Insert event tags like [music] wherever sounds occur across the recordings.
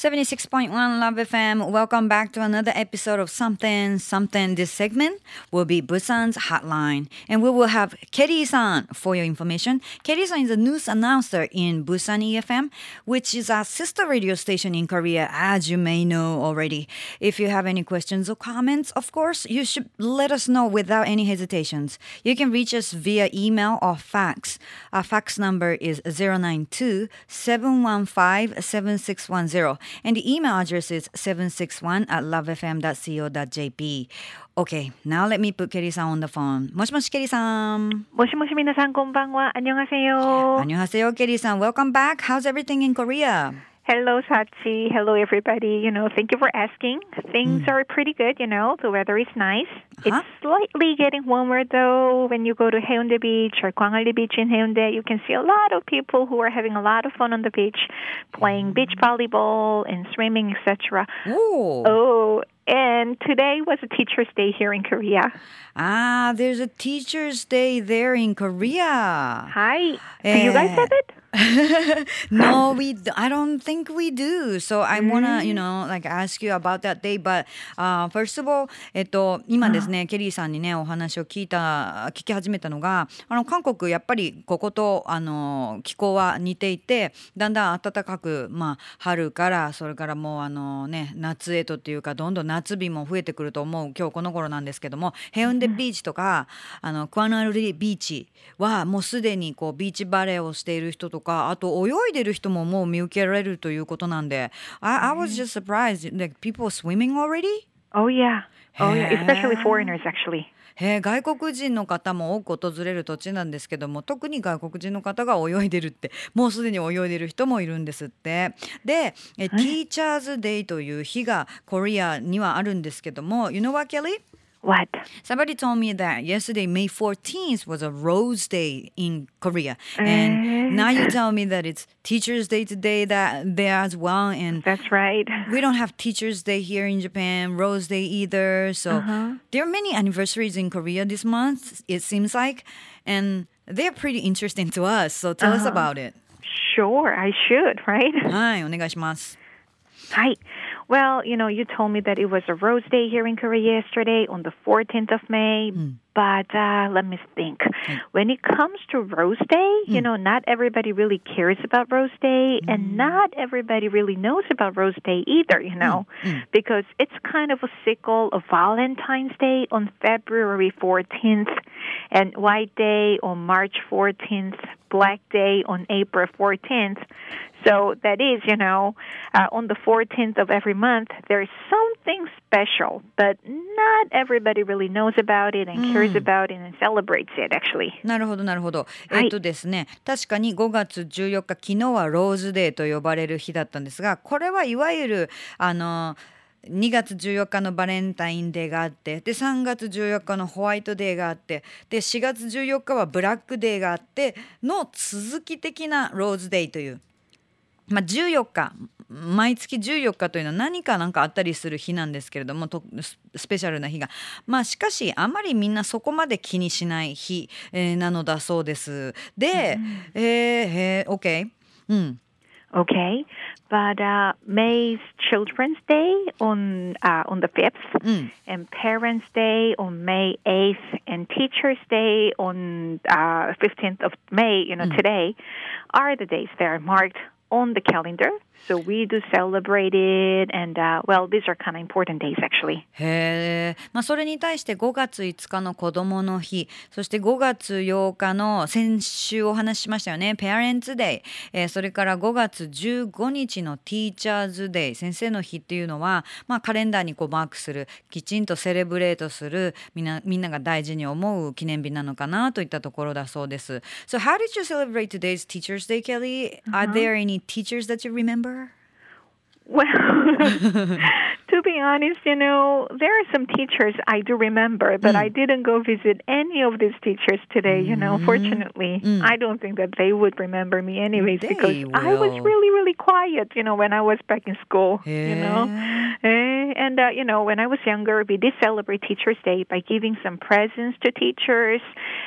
76.1 Love FM. Welcome back to another episode of Something Something. This segment will be Busan's hotline. And we will have Kerry-san for your information. Kerry-san is a news announcer in Busan EFM, which is a sister radio station in Korea, as you may know already. If you have any questions or comments, of course, you should let us know without any hesitations. You can reach us via email or fax. Our fax number is 092 715 7610. And the email address is 761 at lovefm.co.jp. Okay, now let me put Kelly-san on the phone. もしもし Kelly-san. もしもし皆さんこんばんは。안녕하세요. 안녕하세요, Kelly-san. Welcome back. How's everything in Korea? Hello, Sachi. Hello, everybody. You know, thank you for asking. Things are pretty good, you know. The weather is nice. Uh-huh. It's slightly getting warmer, though. When you go to Haeundae Beach or Gwangalli Beach in Haeundae, you can see a lot of people who are having a lot of fun on the beach, playing beach volleyball and swimming, etc. Oh, and today was a Teacher's Day here in Korea. Ah, there's a Teacher's Day there in Korea. Hi. Do you guys Eh. have it? [laughs] no, we. d- I don't think we do. So I wanna, you know, like ask you about that day. But uh, first of all, えっと今ですね、ケリーさんにねお話を聞いた聞き始めたのが、あの韓国やっぱりこことあの気候は似ていて、だんだん暖かくまあ春からそれからもうあのね夏へとっていうかどんどん夏日も増えてくると思う今日この頃なんですけども、ヘウンデビーチとかあのクアナルリビーチはもうすでにこうビーチバレーをしている人とかあと泳いでる人ももう見受けられるということなんで、mm-hmm. I, I was just surprised like people swimming already? Oh yeah Oh yeah especially foreigners actually へ外国人の方も多く訪れる土地なんですけども特に外国人の方が泳いでるってもうすでに泳いでる人もいるんですってで「ティーチャーズ・デイ」という日がコリアにはあるんですけども「You know? What? Somebody told me that yesterday, May 14th, was a Rose Day in Korea. And now you [laughs] tell me that it's Teachers' Day today that there as well. And That's right. we don't have Teachers' Day here in Japan, Rose Day either. So there are many anniversaries in Korea this month, it seems like. And they're pretty interesting to us. So tell us about it. Sure, I should, right? はい、お願いします。 Hi. Well, you know, you told me that it was a Rose Day here in Korea yesterday on the 14th of May. Hmm. But uh, let me think. Hmm. When it comes to Rose Day, you hmm. know, not everybody really cares about Rose Day, and not everybody really knows about Rose Day either, you know, because it's kind of a sequel of Valentine's Day on February 14th, and White Day on March 14th, Black Day on April 14th. So that is, you know, uh, on the 14th of every month, there's something special, but not everybody really knows about it and cares about it and celebrates it, actually. なるほどなるほど。はいえっとですね、確かに5月14日昨日はローズデーと呼ばれる日だったんですがこれはいわゆるあの 2月14日のバレンタインデーがあってで3月14日のホワイトデーがあってで4月14日はブラックデーがあっての続き的なローズデーという。まあ、14日毎月14日というのは何かなんかあったりする日なんですけれどもとススペシャルな日が。まあしかしあまりみんなそこまで気にしない日、えーなのだそうです。で、えーえー OK うん、Okay, but uh, May's Children's Day on uh, on the fifth, うん、and Parents' Day on May eighth, and Teachers' Day on uh, fifteenth of May. You know, today are the days that are marked on the calendar. So we do celebrate it, and uh, well, these are kind of important days actually. へえ、まあ、それに対して5月5日の子どもの日そして5月8日の先週お話ししましたよね Parents Day、えーそれから5月15日の Teachers Day 先生の日っていうのは、まあ、カレンダーにこうマークするきちんとセレブレートするみんなみんなが大事に思う記念日なのかなといったところだそうです。So how did you celebrate today's Teachers Day, Kelly? Are there any teachers that you remember? Well, to [laughs] be [laughs] honest, you know, there are some teachers I do remember, but mm. I didn't go visit any of these teachers today, you know, mm-hmm. fortunately. Mm. I don't think that they would remember me anyways They because I was really, really quiet, you know, when I was back in school, you know. Eh, and uh, you know, when I was younger, we did celebrate Teachers' Day by giving some presents to teachers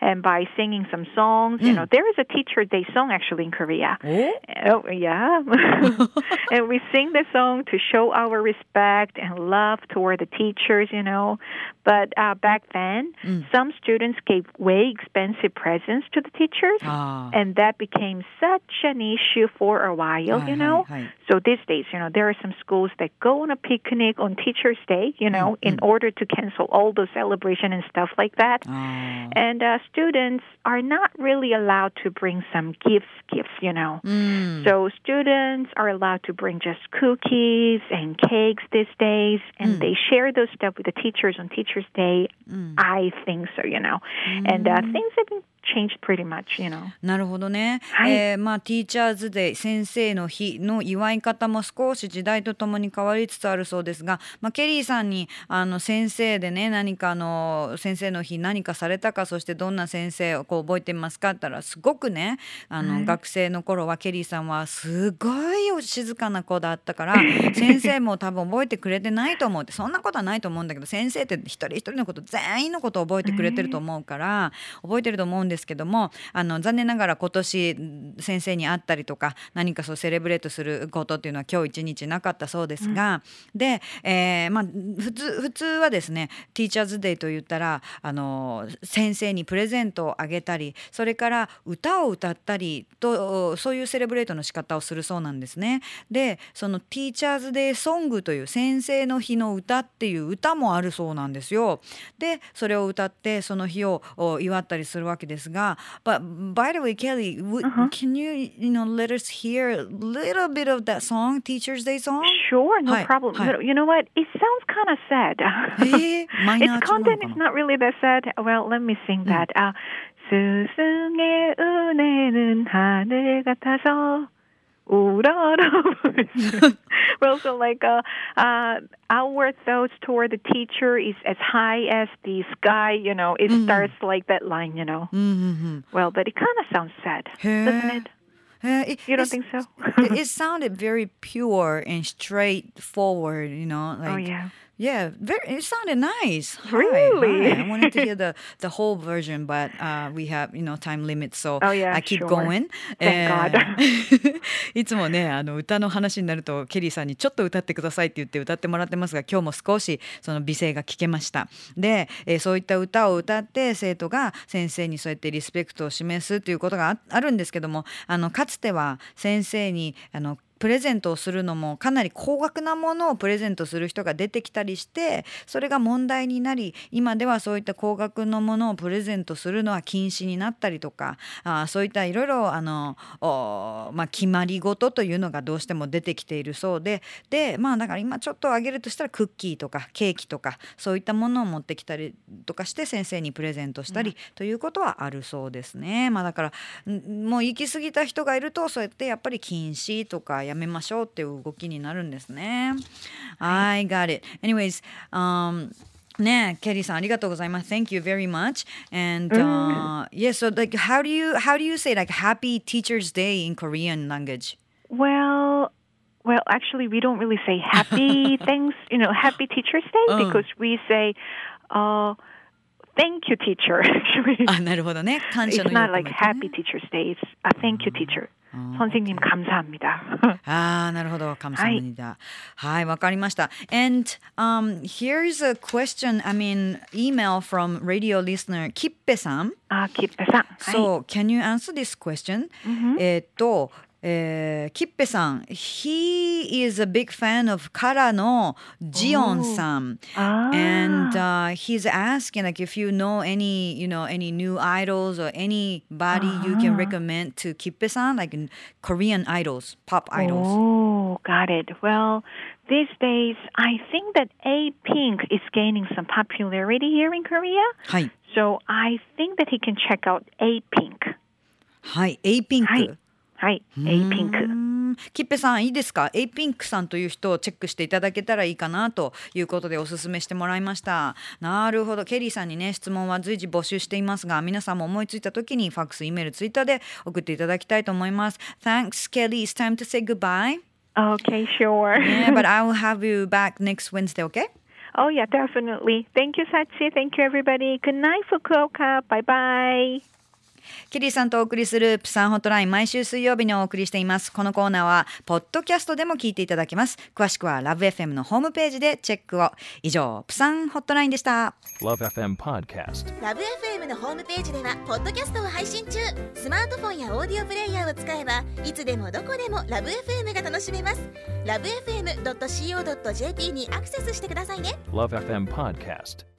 and by singing some songs. You mm. know, there is a Teacher Day song actually in Korea. Oh? Eh, oh yeah, [laughs] [laughs] and we sing the song to show our respect and love toward the teachers. You know, but uh, back then, some students gave way expensive presents to the teachers, Ah. and that became such an issue for a while. Hi, You know, hi, hi. so these days, you know, there are some schools that go on a picnic on Teachers' Day. You know, in order to cancel all the celebration and stuff like that. Ah. And uh, students are not really allowed to bring some gifts, gifts, you know. Mm. So students are allowed to bring just cookies and cakes these days, and hmm. they share those stuff with the teachers on Teachers' Day. I think so, you know. And uh, things have changed pretty much, you know. なるほどね。はいえーまあティーチャーズデー先生の日の祝い方も少し時代とともに変わりつつあるそうですが、まあケリーさんにあの先生でね何かあの先生の日何かされたかそしてどんな先生をこう覚えてますかって言ったらすごくねあの、学生の頃はケリーさんはすごいお静かな子だったから [laughs] 先生も多分覚えてくれてないと思うってそんなことはないと思うんだけど先生って一人一人のこと全員のことを覚えてくれてると思うから覚えてると思うんですけどもあの残念ながら今年ん先生に会ったりとか何かそうセレブレートすることっていうのは今日一日なかったそうですが、で、えーまあ、普通普通はですねティーチャーズデーと言ったらあの先生にプレゼントをあげたりそれから歌を歌ったりとそういうセレブレートの仕方をするそうなんですね。でそのティーチャーズデーソングという先生の日の歌っていう歌もあるそうなんですよ。でそれを歌ってその日をお祝ったりするわけですが But by the way Kelly w can you you know let us hear a little bit of that song Teacher's Day song? Sure, no Hi, problem. hi. But you know what? It sounds kind of sad. えーマイナー its 調なの content か is な not really that sad. Well, let me sing that. Uh, 스승의 은혜는 하늘 같아서 [laughs] well, but also like uh, uh, our thoughts toward the teacher is as high as the sky you know it mm-hmm. starts like that line you know mm-hmm. well but it kind of sounds sad doesn't it uh, it, you don't think so? it, it, sounded very pure and straightforward, you know. Oh, like, oh yeah. Yeah, very, it sounded nice. Hi, Really? hi. I wanted to hear the, the whole version, but uh, we have, you know, time limit, so Oh, yeah, I keep sure. going. Thank God. いつもね、あの歌の話になると、ケリーさんにちょっと歌ってくださいって言って歌ってもらってますが、今日も少しその美声が聞けました。で、えーそういった歌を歌って、生徒が先生にそうやってリスペクトを示すということがああるんですけども、あのかつては先生にあのプレゼントをするのもかなり高額なものをプレゼントする人が出てきたりしてそれが問題になり今ではそういった高額のものをプレゼントするのは禁止になったりとかあーそういったいろいろあの、おまあ、決まり事というのがどうしても出てきているそうででまあだから今ちょっとあげるとしたらクッキーとかケーキとかそういったものを持ってきたりとかして先生にプレゼントしたりということはあるそうですね。まあ、だからんもう行き過ぎた人がいるとそうやってやっぱり禁止とかやめましょうっていう動きになるんですね。I got it. Anyways, um, ねケリーさんありがとうございます。Thank you very much. And uh, yeah, so like how do you how do you say like Happy Teachers Day in Korean language? Well, well, actually, we don't really say happy [laughs] thanks, you know, happy Teacher's Day Oh. because we say, uh, thank you, teacher. [laughs] Actually, あなるほどね。感謝 it's の意を not 込 like めてね happy Teacher's Day. It's a thank you, teacher. 선생님 감사합니다. ああ、なるほど。감사합니다。はい、わかりました。And um, here's a question, I mean, email from radio listener キッペさん。 아, 기쁘상. So, can you answer this question? えーっと、 えー、キッペさん、He is a big fan of カラのジオンさん。 아. And uh, he's asking like if you know any, you know, any new idols or anybody you can recommend to Kippe-san, like in Korean idols, pop idols. Oh, got it. Well, these days, I think that A Pink is gaining some popularity here in Korea. はい。 So I think that he can check out A Pink. はい、エイピンク。はい はい、A Pink. うんキッペさんいいですかエイピンクさんという人をチェックしていただけたらいいかなということでお勧めしてもらいましたなるほどケリーさんにね質問は随時募集していますが皆さんも思いついた時にファックス、イメール、ツイッターで送っていただきたいと思います Thanks Kelly, it's time to say goodbye Okay, sure. yeah, but I will have you back next Wednesday, okay? Oh, yeah, definitely. Thank you, Sachi. Thank you, everybody. Good night, Fukuoka. Bye bye. ケリーさんとお送りするプサンホットライン毎週水曜日にお送りしています。このコーナーはポッドキャストでも聞いていただけます。詳しくはラブ f m のホームページでチェックを。以上プサンホットラインでした。LoveFM Podcast ラブ f m のホームページではポッドキャストを配信中。スマートフォンやオーディオプレイヤーを使えばいつでもどこでもラブ f m が楽しめます。ラブ FM.co.jp にアクセスしてくださいね。LoveFM Podcast